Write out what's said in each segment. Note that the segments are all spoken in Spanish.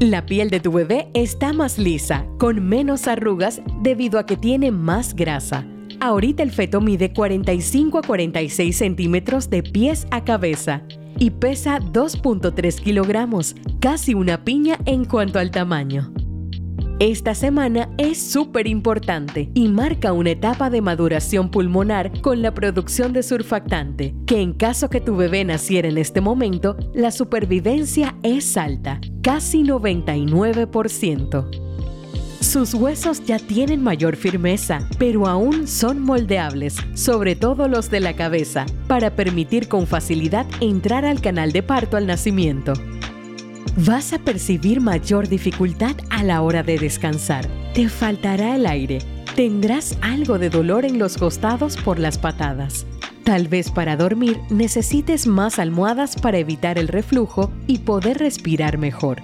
La piel de tu bebé está más lisa, con menos arrugas debido a que tiene más grasa. Ahorita el feto mide 45 a 46 centímetros de pies a cabeza y pesa 2.3 kilogramos, casi una piña en cuanto al tamaño. Esta semana es súper importante y marca una etapa de maduración pulmonar con la producción de surfactante, que en caso que tu bebé naciera en este momento, la supervivencia es alta, casi 99%. Sus huesos ya tienen mayor firmeza, pero aún son moldeables, sobre todo los de la cabeza, para permitir con facilidad entrar al canal de parto al nacimiento vas a percibir mayor dificultad a la hora de descansar. Te faltará el aire. Tendrás algo de dolor en los costados por las patadas. Tal vez para dormir necesites más almohadas para evitar el reflujo y poder respirar mejor.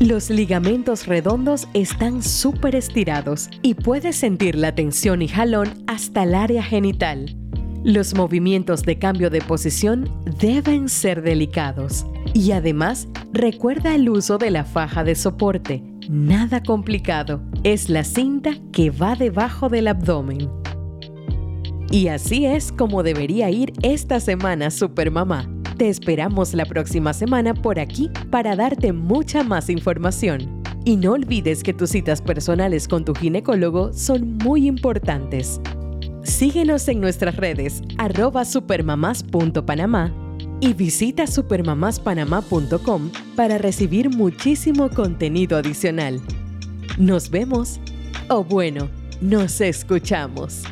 Los ligamentos redondos están súper estirados y puedes sentir la tensión y jalón hasta el área genital. Los movimientos de cambio de posición deben ser delicados. Y además, recuerda el uso de la faja de soporte. Nada complicado. Es la cinta que va debajo del abdomen. Y así es como debería ir esta semana Supermamá. Te esperamos la próxima semana por aquí para darte mucha más información. Y no olvides que tus citas personales con tu ginecólogo son muy importantes. Síguenos en nuestras redes arroba supermamás.panamá y visita supermamáspanamá.com para recibir muchísimo contenido adicional. Nos vemos o bueno, nos escuchamos.